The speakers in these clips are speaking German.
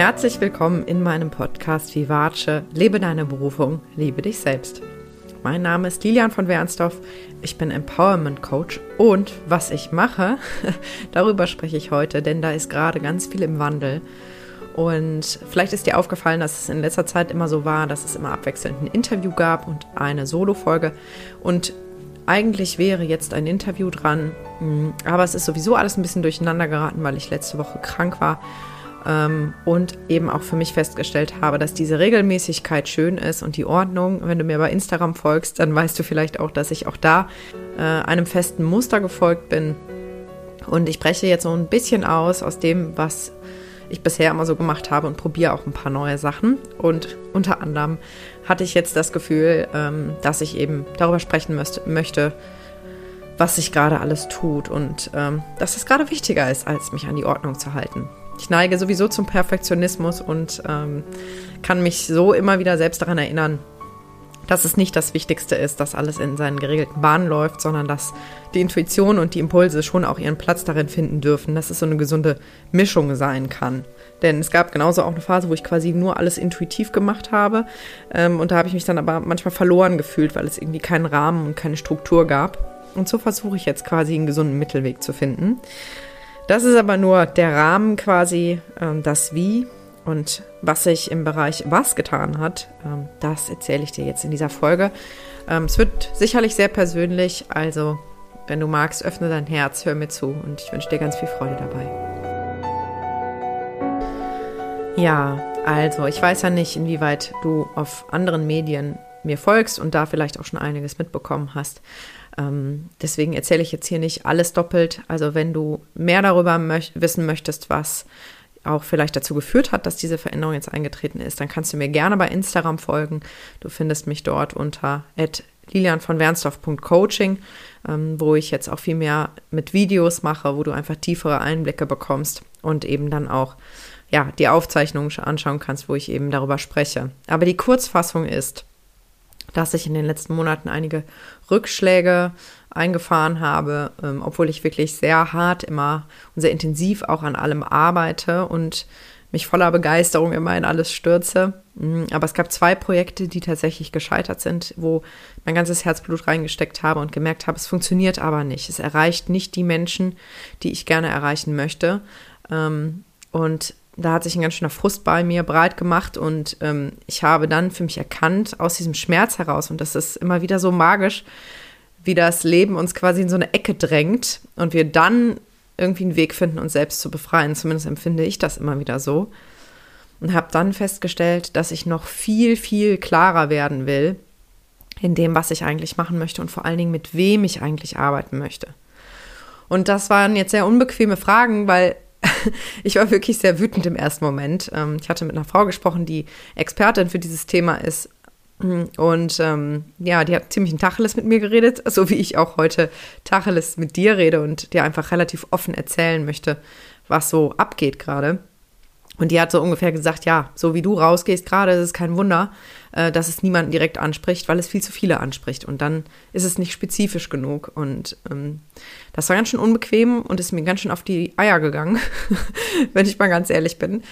Herzlich willkommen in meinem Podcast Vivace, lebe deine Berufung, liebe dich selbst. Mein Name ist Lilian von Wernsdorf, ich bin Empowerment Coach und was ich mache, darüber spreche ich heute, denn da ist gerade ganz viel im Wandel. Und vielleicht ist dir aufgefallen, dass es in letzter Zeit immer so war, dass es immer abwechselnd ein Interview gab und eine Solo-Folge. Und eigentlich wäre jetzt ein Interview dran, hm, aber es ist sowieso alles ein bisschen durcheinander geraten, weil ich letzte Woche krank war und eben auch für mich festgestellt habe, dass diese Regelmäßigkeit schön ist und die Ordnung. Wenn du mir bei Instagram folgst, dann weißt du vielleicht auch, dass ich auch da äh, einem festen Muster gefolgt bin. Und ich breche jetzt so ein bisschen aus aus dem, was ich bisher immer so gemacht habe und probiere auch ein paar neue Sachen. Und unter anderem hatte ich jetzt das Gefühl, ähm, dass ich eben darüber sprechen möchte, was sich gerade alles tut und ähm, dass es gerade wichtiger ist, als mich an die Ordnung zu halten. Ich neige sowieso zum Perfektionismus und ähm, kann mich so immer wieder selbst daran erinnern, dass es nicht das Wichtigste ist, dass alles in seinen geregelten Bahnen läuft, sondern dass die Intuition und die Impulse schon auch ihren Platz darin finden dürfen, dass es so eine gesunde Mischung sein kann. Denn es gab genauso auch eine Phase, wo ich quasi nur alles intuitiv gemacht habe. Ähm, und da habe ich mich dann aber manchmal verloren gefühlt, weil es irgendwie keinen Rahmen und keine Struktur gab. Und so versuche ich jetzt quasi einen gesunden Mittelweg zu finden. Das ist aber nur der Rahmen quasi, ähm, das Wie. Und was sich im Bereich Was getan hat, ähm, das erzähle ich dir jetzt in dieser Folge. Ähm, es wird sicherlich sehr persönlich, also wenn du magst, öffne dein Herz, hör mir zu und ich wünsche dir ganz viel Freude dabei. Ja, also ich weiß ja nicht, inwieweit du auf anderen Medien mir folgst und da vielleicht auch schon einiges mitbekommen hast. Ähm, deswegen erzähle ich jetzt hier nicht alles doppelt. Also wenn du mehr darüber möch wissen möchtest, was auch vielleicht dazu geführt hat, dass diese Veränderung jetzt eingetreten ist, dann kannst du mir gerne bei Instagram folgen. Du findest mich dort unter lilian von Wernsdorf.coaching, ähm, wo ich jetzt auch viel mehr mit Videos mache, wo du einfach tiefere Einblicke bekommst und eben dann auch ja, die Aufzeichnungen anschauen kannst, wo ich eben darüber spreche. Aber die Kurzfassung ist, dass ich in den letzten Monaten einige Rückschläge eingefahren habe, ähm, obwohl ich wirklich sehr hart immer und sehr intensiv auch an allem arbeite und mich voller Begeisterung immer in alles stürze. Mm, aber es gab zwei Projekte, die tatsächlich gescheitert sind, wo mein ganzes Herzblut reingesteckt habe und gemerkt habe, es funktioniert aber nicht. Es erreicht nicht die Menschen, die ich gerne erreichen möchte. Ähm, und da hat sich ein ganz schöner Frust bei mir breit gemacht und ähm, ich habe dann für mich erkannt, aus diesem Schmerz heraus, und das ist immer wieder so magisch, wie das Leben uns quasi in so eine Ecke drängt und wir dann irgendwie einen Weg finden, uns selbst zu befreien. Zumindest empfinde ich das immer wieder so. Und habe dann festgestellt, dass ich noch viel, viel klarer werden will in dem, was ich eigentlich machen möchte und vor allen Dingen, mit wem ich eigentlich arbeiten möchte. Und das waren jetzt sehr unbequeme Fragen, weil ich war wirklich sehr wütend im ersten Moment. Ähm, ich hatte mit einer Frau gesprochen, die Expertin für dieses Thema ist. Und ähm, ja, die hat ziemlich ein Tacheles mit mir geredet, so wie ich auch heute Tacheles mit dir rede und dir einfach relativ offen erzählen möchte, was so abgeht gerade. Und die hat so ungefähr gesagt, ja, so wie du rausgehst gerade, ist es kein Wunder, äh, dass es niemanden direkt anspricht, weil es viel zu viele anspricht. Und dann ist es nicht spezifisch genug. Und ähm, das war ganz schön unbequem und ist mir ganz schön auf die Eier gegangen, wenn ich mal ganz ehrlich bin.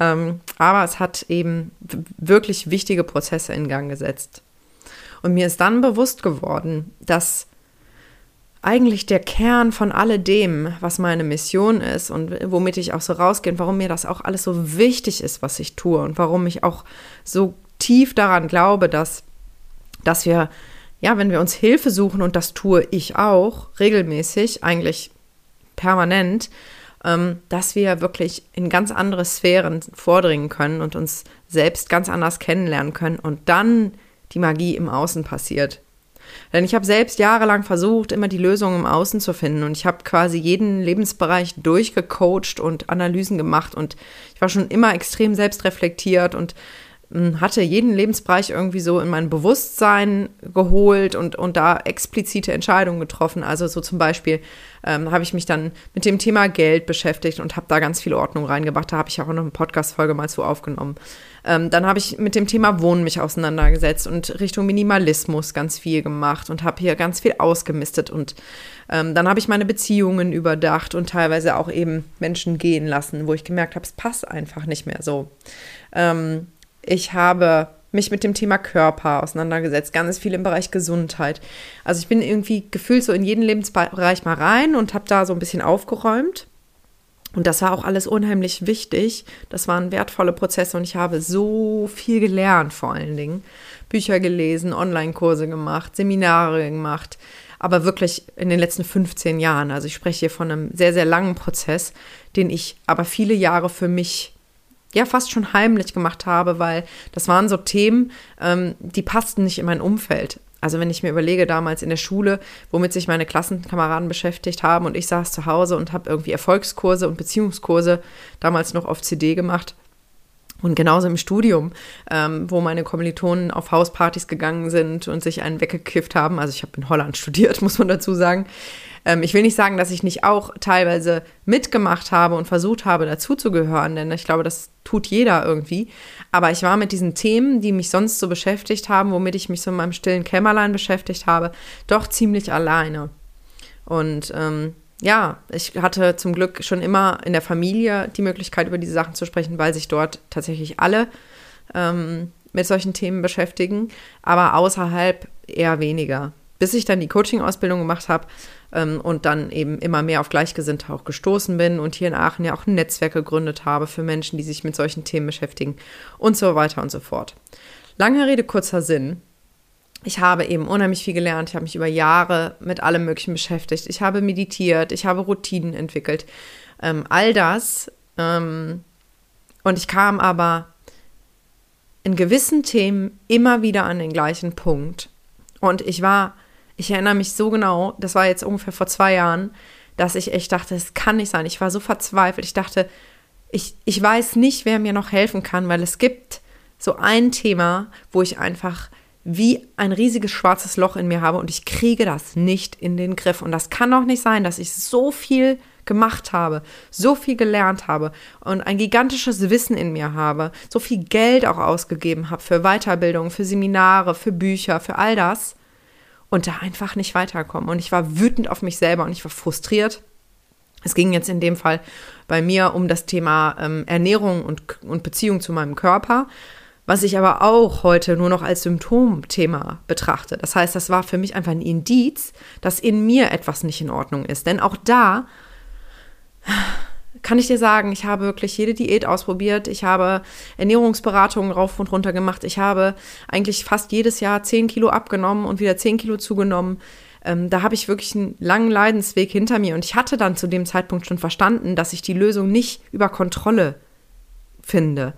Ähm, aber es hat eben wirklich wichtige Prozesse in Gang gesetzt. Und mir ist dann bewusst geworden, dass eigentlich der Kern von alledem, was meine Mission ist und womit ich auch so rausgehe und warum mir das auch alles so wichtig ist, was ich tue und warum ich auch so tief daran glaube, dass, dass wir, ja, wenn wir uns Hilfe suchen, und das tue ich auch regelmäßig, eigentlich permanent, ähm, dass wir wirklich in ganz andere Sphären vordringen können und uns selbst ganz anders kennenlernen können und dann die Magie im Außen passiert. Denn ich habe selbst jahrelang versucht, immer die Lösung im Außen zu finden. Und ich habe quasi jeden Lebensbereich durchgecoacht und Analysen gemacht. Und ich war schon immer extrem selbstreflektiert und hatte jeden Lebensbereich irgendwie so in mein Bewusstsein geholt und, und da explizite Entscheidungen getroffen. Also so zum Beispiel ähm, habe ich mich dann mit dem Thema Geld beschäftigt und habe da ganz viel Ordnung reingebracht. Da habe ich auch noch eine Podcast-Folge mal zu aufgenommen. Ähm, dann habe ich mit dem Thema Wohnen mich auseinandergesetzt und Richtung Minimalismus ganz viel gemacht und habe hier ganz viel ausgemistet. Und ähm, dann habe ich meine Beziehungen überdacht und teilweise auch eben Menschen gehen lassen, wo ich gemerkt habe, es passt einfach nicht mehr so. Ähm, ich habe mich mit dem Thema Körper auseinandergesetzt, ganz viel im Bereich Gesundheit. Also ich bin irgendwie gefühlt so in jeden Lebensbereich mal rein und habe da so ein bisschen aufgeräumt. Und das war auch alles unheimlich wichtig. Das waren wertvolle Prozesse und ich habe so viel gelernt vor allen Dingen. Bücher gelesen, Online-Kurse gemacht, Seminare gemacht, aber wirklich in den letzten 15 Jahren. Also ich spreche hier von einem sehr, sehr langen Prozess, den ich aber viele Jahre für mich ja fast schon heimlich gemacht habe, weil das waren so Themen, ähm, die passten nicht in mein Umfeld. Also wenn ich mir überlege, damals in der Schule, womit sich meine Klassenkameraden beschäftigt haben und ich saß zu Hause und habe irgendwie Erfolgskurse und Beziehungskurse damals noch auf CD gemacht. Und genauso im Studium, ähm, wo meine Kommilitonen auf Hauspartys gegangen sind und sich einen weggekifft haben. Also ich habe in Holland studiert, muss man dazu sagen. Ähm, ich will nicht sagen, dass ich nicht auch teilweise mitgemacht habe und versucht habe, dazuzugehören, denn ich glaube, das tut jeder irgendwie. Aber ich war mit diesen Themen, die mich sonst so beschäftigt haben, womit ich mich so in meinem stillen Kämmerlein beschäftigt habe, doch ziemlich alleine. Und ähm, ja, ich hatte zum Glück schon immer in der Familie die Möglichkeit, über diese Sachen zu sprechen, weil sich dort tatsächlich alle ähm, mit solchen Themen beschäftigen, aber außerhalb eher weniger. Bis ich dann die Coaching-Ausbildung gemacht habe, ähm, und dann eben immer mehr auf Gleichgesinnte auch gestoßen bin und hier in Aachen ja auch ein Netzwerk gegründet habe für Menschen, die sich mit solchen Themen beschäftigen und so weiter und so fort. Lange Rede, kurzer Sinn. Ich habe eben unheimlich viel gelernt. Ich habe mich über Jahre mit allem Möglichen beschäftigt. Ich habe meditiert, ich habe Routinen entwickelt. Ähm, all das. Ähm, und ich kam aber in gewissen Themen immer wieder an den gleichen Punkt. Und ich war ich erinnere mich so genau, das war jetzt ungefähr vor zwei Jahren, dass ich echt dachte, es kann nicht sein. Ich war so verzweifelt. Ich dachte, ich, ich weiß nicht, wer mir noch helfen kann, weil es gibt so ein Thema, wo ich einfach wie ein riesiges schwarzes Loch in mir habe und ich kriege das nicht in den Griff. Und das kann doch nicht sein, dass ich so viel gemacht habe, so viel gelernt habe und ein gigantisches Wissen in mir habe, so viel Geld auch ausgegeben habe für Weiterbildung, für Seminare, für Bücher, für all das und da einfach nicht weiterkommen. Und ich war wütend auf mich selber und ich war frustriert. Es ging jetzt in dem Fall bei mir um das Thema ähm, Ernährung und, und Beziehung zu meinem Körper, was ich aber auch heute nur noch als Symptomthema betrachte. Das heißt, das war für mich einfach ein Indiz, dass in mir etwas nicht in Ordnung ist. Denn auch da kann ich dir sagen, ich habe wirklich jede Diät ausprobiert. Ich habe Ernährungsberatungen rauf und runter gemacht. Ich habe eigentlich fast jedes Jahr 10 Kilo abgenommen und wieder 10 Kilo zugenommen. Ähm, da habe ich wirklich einen langen Leidensweg hinter mir. Und ich hatte dann zu dem Zeitpunkt schon verstanden, dass ich die Lösung nicht über Kontrolle finde.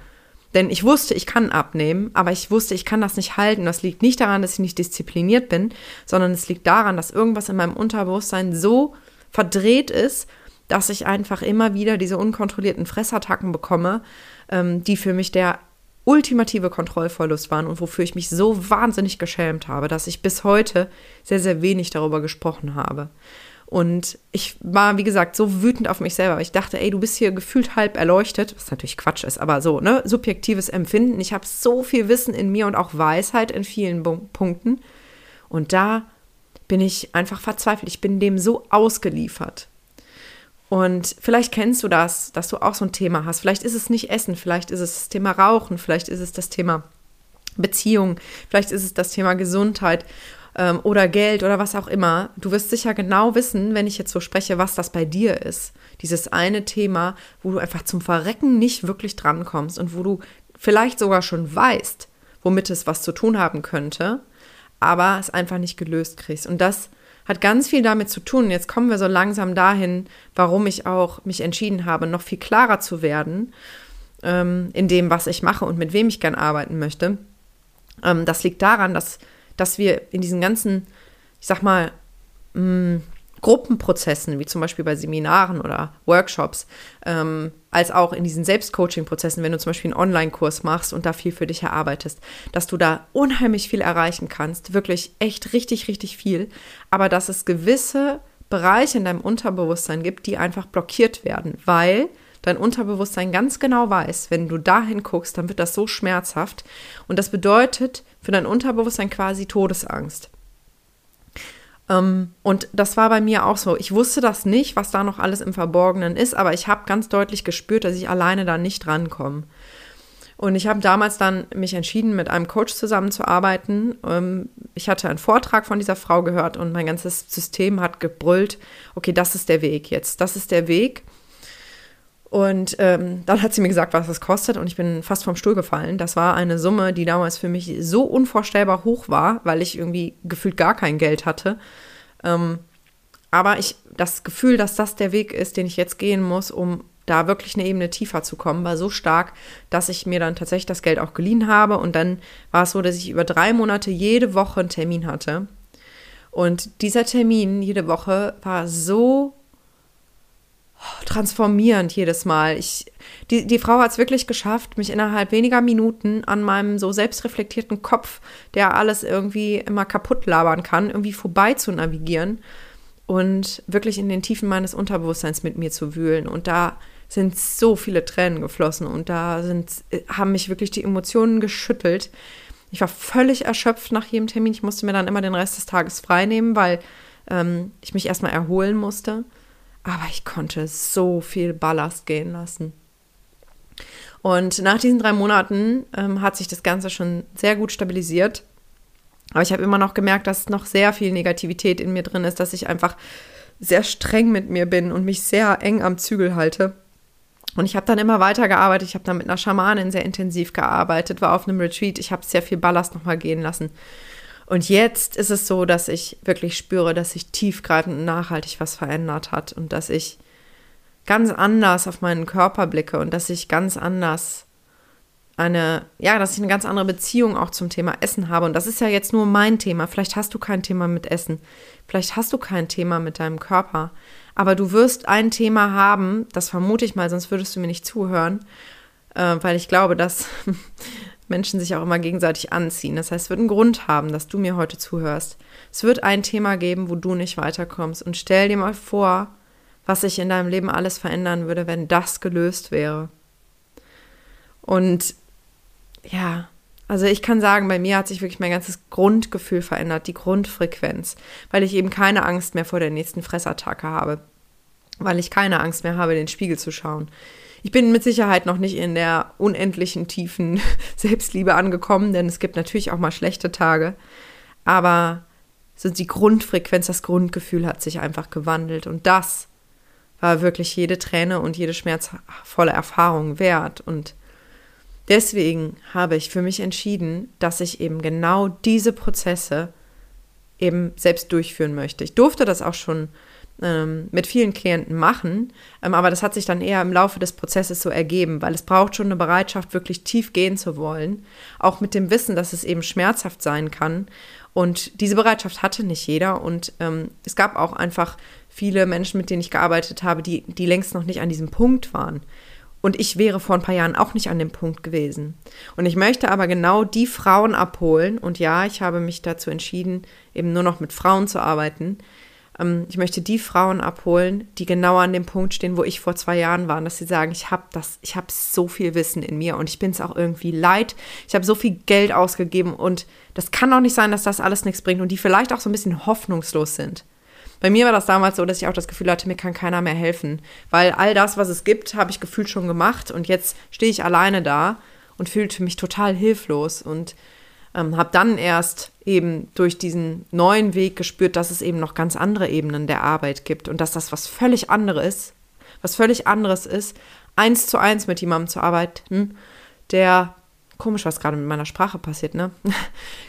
Denn ich wusste, ich kann abnehmen, aber ich wusste, ich kann das nicht halten. Das liegt nicht daran, dass ich nicht diszipliniert bin, sondern es liegt daran, dass irgendwas in meinem Unterbewusstsein so verdreht ist dass ich einfach immer wieder diese unkontrollierten Fressattacken bekomme, ähm, die für mich der ultimative Kontrollverlust waren und wofür ich mich so wahnsinnig geschämt habe, dass ich bis heute sehr, sehr wenig darüber gesprochen habe. Und ich war, wie gesagt, so wütend auf mich selber. Ich dachte, ey, du bist hier gefühlt halb erleuchtet, was natürlich Quatsch ist, aber so, ne, subjektives Empfinden. Ich habe so viel Wissen in mir und auch Weisheit in vielen Punkten. Und da bin ich einfach verzweifelt. Ich bin dem so ausgeliefert. Und vielleicht kennst du das, dass du auch so ein Thema hast. Vielleicht ist es nicht Essen, vielleicht ist es das Thema Rauchen, vielleicht ist es das Thema Beziehung, vielleicht ist es das Thema Gesundheit ähm, oder Geld oder was auch immer. Du wirst sicher genau wissen, wenn ich jetzt so spreche, was das bei dir ist. Dieses eine Thema, wo du einfach zum Verrecken nicht wirklich drankommst und wo du vielleicht sogar schon weißt, womit es was zu tun haben könnte, aber es einfach nicht gelöst kriegst. Und das hat ganz viel damit zu tun. Jetzt kommen wir so langsam dahin, warum ich auch mich entschieden habe, noch viel klarer zu werden ähm, in dem, was ich mache und mit wem ich gern arbeiten möchte. Ähm, das liegt daran, dass, dass wir in diesen ganzen, ich sag mal, mh, mm, Gruppenprozessen, wie zum Beispiel bei Seminaren oder Workshops, ähm, als auch in diesen Selbstcoaching-Prozessen, wenn du zum Beispiel einen Online-Kurs machst und da viel für dich erarbeitest, dass du da unheimlich viel erreichen kannst, wirklich echt richtig, richtig viel, aber dass es gewisse Bereiche in deinem Unterbewusstsein gibt, die einfach blockiert werden, weil dein Unterbewusstsein ganz genau weiß, wenn du dahin guckst, dann wird das so schmerzhaft und das bedeutet für dein Unterbewusstsein quasi Todesangst. Ähm, und das war bei mir auch so. Ich wusste das nicht, was da noch alles im Verborgenen ist, aber ich habe ganz deutlich gespürt, dass ich alleine da nicht rankomme. Und ich habe damals dann mich entschieden, mit einem Coach zusammenzuarbeiten. Ähm, ich hatte einen Vortrag von dieser Frau gehört und mein ganzes System hat gebrüllt, okay, das ist der Weg jetzt, das ist der Weg. Und ähm, dann hat sie mir gesagt, was das kostet und ich bin fast vom Stuhl gefallen. Das war eine Summe, die damals für mich so unvorstellbar hoch war, weil ich irgendwie gefühlt gar kein Geld hatte. Ähm, aber ich, das Gefühl, dass das der Weg ist, den ich jetzt gehen muss, um da wirklich eine Ebene tiefer zu kommen, war so stark, dass ich mir dann tatsächlich das Geld auch geliehen habe. Und dann war es so, dass ich über drei Monate jede Woche einen Termin hatte. Und dieser Termin jede Woche war so transformierend jedes Mal. Ich, die, die Frau hat es wirklich geschafft, mich innerhalb weniger Minuten an meinem so selbstreflektierten Kopf, der alles irgendwie immer kaputt labern kann, irgendwie vorbei zu navigieren und wirklich in den Tiefen meines Unterbewusstseins mit mir zu wühlen. Und da sind so viele Tränen geflossen und da sind, haben mich wirklich die Emotionen geschüttelt. Ich war völlig erschöpft nach jedem Termin. Ich musste mir dann immer den Rest des Tages frei nehmen, weil ähm, ich mich erstmal erholen musste. Aber ich konnte so viel Ballast gehen lassen. Und nach diesen drei Monaten ähm, hat sich das Ganze schon sehr gut stabilisiert. Aber ich habe immer noch gemerkt, dass noch sehr viel Negativität in mir drin ist, dass ich einfach sehr streng mit mir bin und mich sehr eng am Zügel halte. Und ich habe dann immer weiter gearbeitet. Ich habe dann mit einer Schamanin sehr intensiv gearbeitet, war auf einem Retreat. Ich habe sehr viel Ballast nochmal gehen lassen. Und jetzt ist es so, dass ich wirklich spüre, dass sich tiefgreifend und nachhaltig was verändert hat und dass ich ganz anders auf meinen Körper blicke und dass ich ganz anders eine, ja, dass ich eine ganz andere Beziehung auch zum Thema Essen habe. Und das ist ja jetzt nur mein Thema. Vielleicht hast du kein Thema mit Essen. Vielleicht hast du kein Thema mit deinem Körper. Aber du wirst ein Thema haben, das vermute ich mal, sonst würdest du mir nicht zuhören, äh, weil ich glaube, dass Menschen sich auch immer gegenseitig anziehen. Das heißt, es wird einen Grund haben, dass du mir heute zuhörst. Es wird ein Thema geben, wo du nicht weiterkommst. Und stell dir mal vor, was sich in deinem Leben alles verändern würde, wenn das gelöst wäre. Und ja, also ich kann sagen, bei mir hat sich wirklich mein ganzes Grundgefühl verändert, die Grundfrequenz, weil ich eben keine Angst mehr vor der nächsten Fressattacke habe, weil ich keine Angst mehr habe, in den Spiegel zu schauen, ich bin mit Sicherheit noch nicht in der unendlichen tiefen Selbstliebe angekommen, denn es gibt natürlich auch mal schlechte Tage. Aber so die Grundfrequenz, das Grundgefühl hat sich einfach gewandelt. Und das war wirklich jede Träne und jede schmerzvolle Erfahrung wert. Und deswegen habe ich für mich entschieden, dass ich eben genau diese Prozesse eben selbst durchführen möchte. Ich durfte das auch schon ähm, mit vielen Klienten machen. Ähm, aber das hat sich dann eher im Laufe des Prozesses so ergeben, weil es braucht schon eine Bereitschaft, wirklich tief gehen zu wollen. Auch mit dem Wissen, dass es eben schmerzhaft sein kann. Und diese Bereitschaft hatte nicht jeder. Und ähm, es gab auch einfach viele Menschen, mit denen ich gearbeitet habe, die, die längst noch nicht an diesem Punkt waren. Und ich wäre vor ein paar Jahren auch nicht an dem Punkt gewesen. Und ich möchte aber genau die Frauen abholen. Und ja, ich habe mich dazu entschieden, eben nur noch mit Frauen zu arbeiten, ich möchte die Frauen abholen, die genau an dem Punkt stehen, wo ich vor zwei Jahren war, dass sie sagen, ich habe das, ich habe so viel Wissen in mir und ich bin es auch irgendwie leid. Ich habe so viel Geld ausgegeben und das kann doch nicht sein, dass das alles nichts bringt und die vielleicht auch so ein bisschen hoffnungslos sind. Bei mir war das damals so, dass ich auch das Gefühl hatte, mir kann keiner mehr helfen, weil all das, was es gibt, habe ich gefühlt schon gemacht und jetzt stehe ich alleine da und fühlte mich total hilflos und ähm, habe dann erst eben durch diesen neuen Weg gespürt, dass es eben noch ganz andere Ebenen der Arbeit gibt und dass das was völlig anderes, was völlig anderes ist, eins zu eins mit jemandem zu arbeiten, der komisch, was gerade mit meiner Sprache passiert, ne?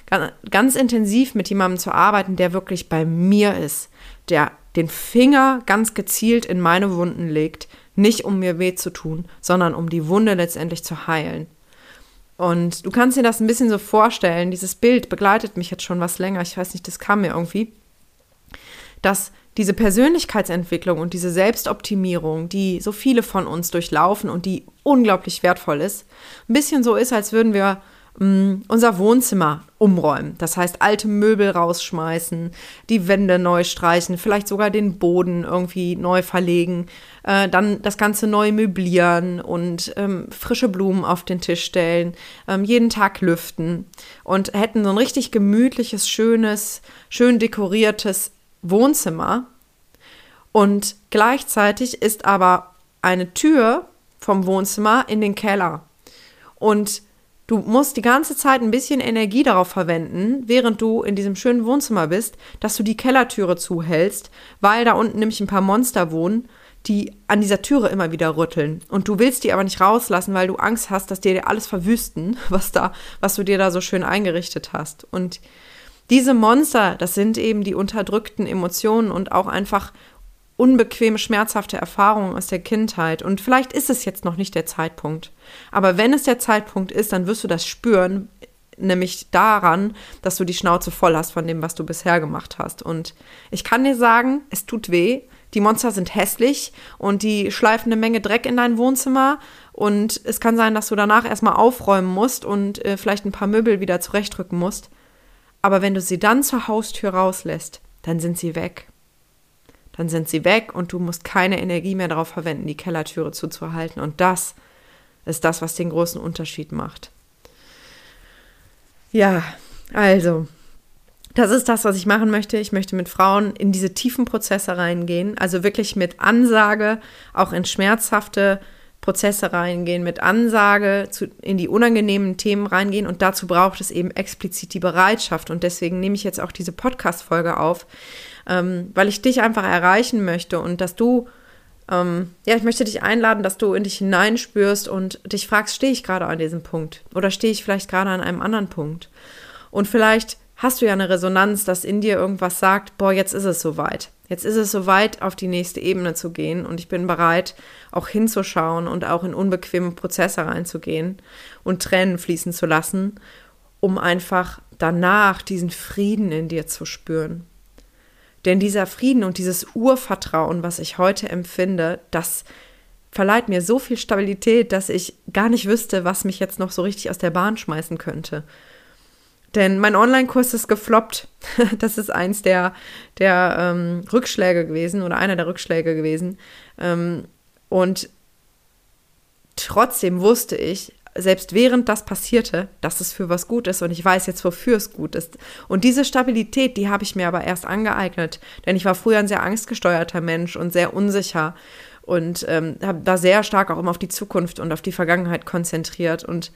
Ganz, intensiv mit jemandem zu arbeiten, der wirklich bei mir ist, der den Finger ganz gezielt in meine Wunden legt, nicht um mir weh zu tun, sondern um die Wunde letztendlich zu heilen. Und du kannst dir das ein bisschen so vorstellen, dieses Bild begleitet mich jetzt schon was länger, ich weiß nicht, das kam mir irgendwie, dass diese Persönlichkeitsentwicklung und diese Selbstoptimierung, die so viele von uns durchlaufen und die unglaublich wertvoll ist, ein bisschen so ist, als würden wir Mm, unser Wohnzimmer umräumen. Das heißt, alte Möbel rausschmeißen, die Wände neu streichen, vielleicht sogar den Boden irgendwie neu verlegen, äh, dann das Ganze neu möblieren und ähm, frische Blumen auf den Tisch stellen, ähm, jeden Tag lüften und hätten so ein richtig gemütliches, schönes, schön dekoriertes Wohnzimmer. Und gleichzeitig ist aber eine Tür vom Wohnzimmer in den Keller. Und Du musst die ganze Zeit ein bisschen Energie darauf verwenden, während du in diesem schönen Wohnzimmer bist, dass du die Kellertüre zuhältst, weil da unten nämlich ein paar Monster wohnen, die an dieser Türe immer wieder rütteln. Und du willst die aber nicht rauslassen, weil du Angst hast, dass dir alles verwüsten, was da, was du dir da so schön eingerichtet hast. Und diese Monster, das sind eben die unterdrückten Emotionen und auch einfach unbequeme, schmerzhafte Erfahrungen aus der Kindheit. Und vielleicht ist es jetzt noch nicht der Zeitpunkt. Aber wenn es der Zeitpunkt ist, dann wirst du das spüren, nämlich daran, dass du die Schnauze voll hast von dem, was du bisher gemacht hast. Und ich kann dir sagen, es tut weh. Die Monster sind hässlich und die schleifen eine Menge Dreck in dein Wohnzimmer. Und es kann sein, dass du danach erstmal aufräumen musst und äh, vielleicht ein paar Möbel wieder zurechtrücken musst. Aber wenn du sie dann zur Haustür rauslässt, dann sind sie weg dann sind sie weg und du musst keine Energie mehr darauf verwenden, die Kellertüre zuzuhalten. Und das ist das, was den großen Unterschied macht. Ja, also, das ist das, was ich machen möchte. Ich möchte mit Frauen in diese tiefen Prozesse reingehen, also wirklich mit Ansage, auch in schmerzhafte Prozesse reingehen, mit Ansage zu, in die unangenehmen Themen reingehen. Und dazu braucht es eben explizit die Bereitschaft. Und deswegen nehme ich jetzt auch diese Podcast-Folge auf, ähm, weil ich dich einfach erreichen möchte und dass du, ähm, ja, ich möchte dich einladen, dass du in dich hineinspürst und dich fragst, stehe ich gerade an diesem Punkt oder stehe ich vielleicht gerade an einem anderen Punkt? Und vielleicht hast du ja eine Resonanz, dass in dir irgendwas sagt, boah, jetzt ist es soweit. Jetzt ist es soweit, auf die nächste Ebene zu gehen und ich bin bereit, auch hinzuschauen und auch in unbequeme Prozesse reinzugehen und Tränen fließen zu lassen, um einfach danach diesen Frieden in dir zu spüren. Denn dieser Frieden und dieses Urvertrauen, was ich heute empfinde, das verleiht mir so viel Stabilität, dass ich gar nicht wüsste, was mich jetzt noch so richtig aus der Bahn schmeißen könnte. Denn mein Online-Kurs ist gefloppt. Das ist eins der, der ähm, Rückschläge gewesen oder einer der Rückschläge gewesen. Ähm, und trotzdem wusste ich, selbst während das passierte, dass es für was gut ist und ich weiß jetzt, wofür es gut ist. Und diese Stabilität, die habe ich mir aber erst angeeignet, denn ich war früher ein sehr angstgesteuerter Mensch und sehr unsicher und ähm, habe da sehr stark auch immer auf die Zukunft und auf die Vergangenheit konzentriert. Und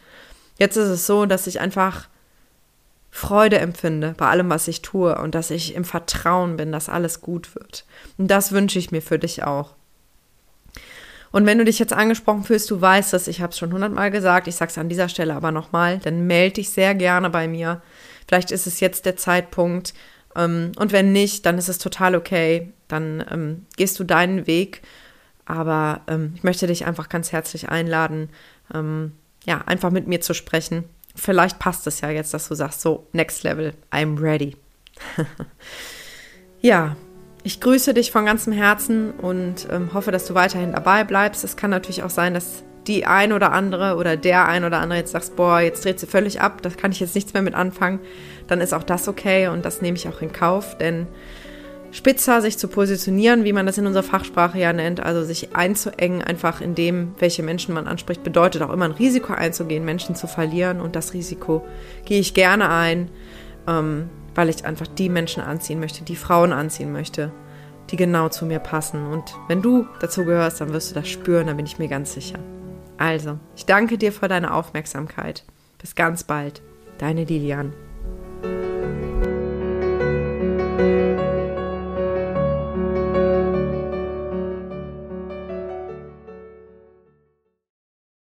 jetzt ist es so, dass ich einfach Freude empfinde bei allem, was ich tue und dass ich im Vertrauen bin, dass alles gut wird. Und das wünsche ich mir für dich auch. Und wenn du dich jetzt angesprochen fühlst, du weißt es, ich habe es schon hundertmal gesagt, ich sage es an dieser Stelle aber nochmal, dann melde dich sehr gerne bei mir. Vielleicht ist es jetzt der Zeitpunkt. Ähm, und wenn nicht, dann ist es total okay. Dann ähm, gehst du deinen Weg. Aber ähm, ich möchte dich einfach ganz herzlich einladen, ähm, ja, einfach mit mir zu sprechen. Vielleicht passt es ja jetzt, dass du sagst, so, next level, I'm ready. ja, ich grüße dich von ganzem Herzen und ähm, hoffe, dass du weiterhin dabei bleibst. Es kann natürlich auch sein, dass die ein oder andere oder der ein oder andere jetzt sagst, boah, jetzt dreht sie völlig ab, da kann ich jetzt nichts mehr mit anfangen. Dann ist auch das okay und das nehme ich auch in Kauf, denn spitzer sich zu positionieren, wie man das in unserer Fachsprache ja nennt, also sich einzuengen, einfach in dem, welche Menschen man anspricht, bedeutet auch immer ein Risiko einzugehen, Menschen zu verlieren und das Risiko gehe ich gerne ein. Ähm, weil ich einfach die Menschen anziehen möchte, die Frauen anziehen möchte, die genau zu mir passen. Und wenn du dazu gehörst, dann wirst du das spüren, da bin ich mir ganz sicher. Also, ich danke dir für deine Aufmerksamkeit. Bis ganz bald. Deine Lilian.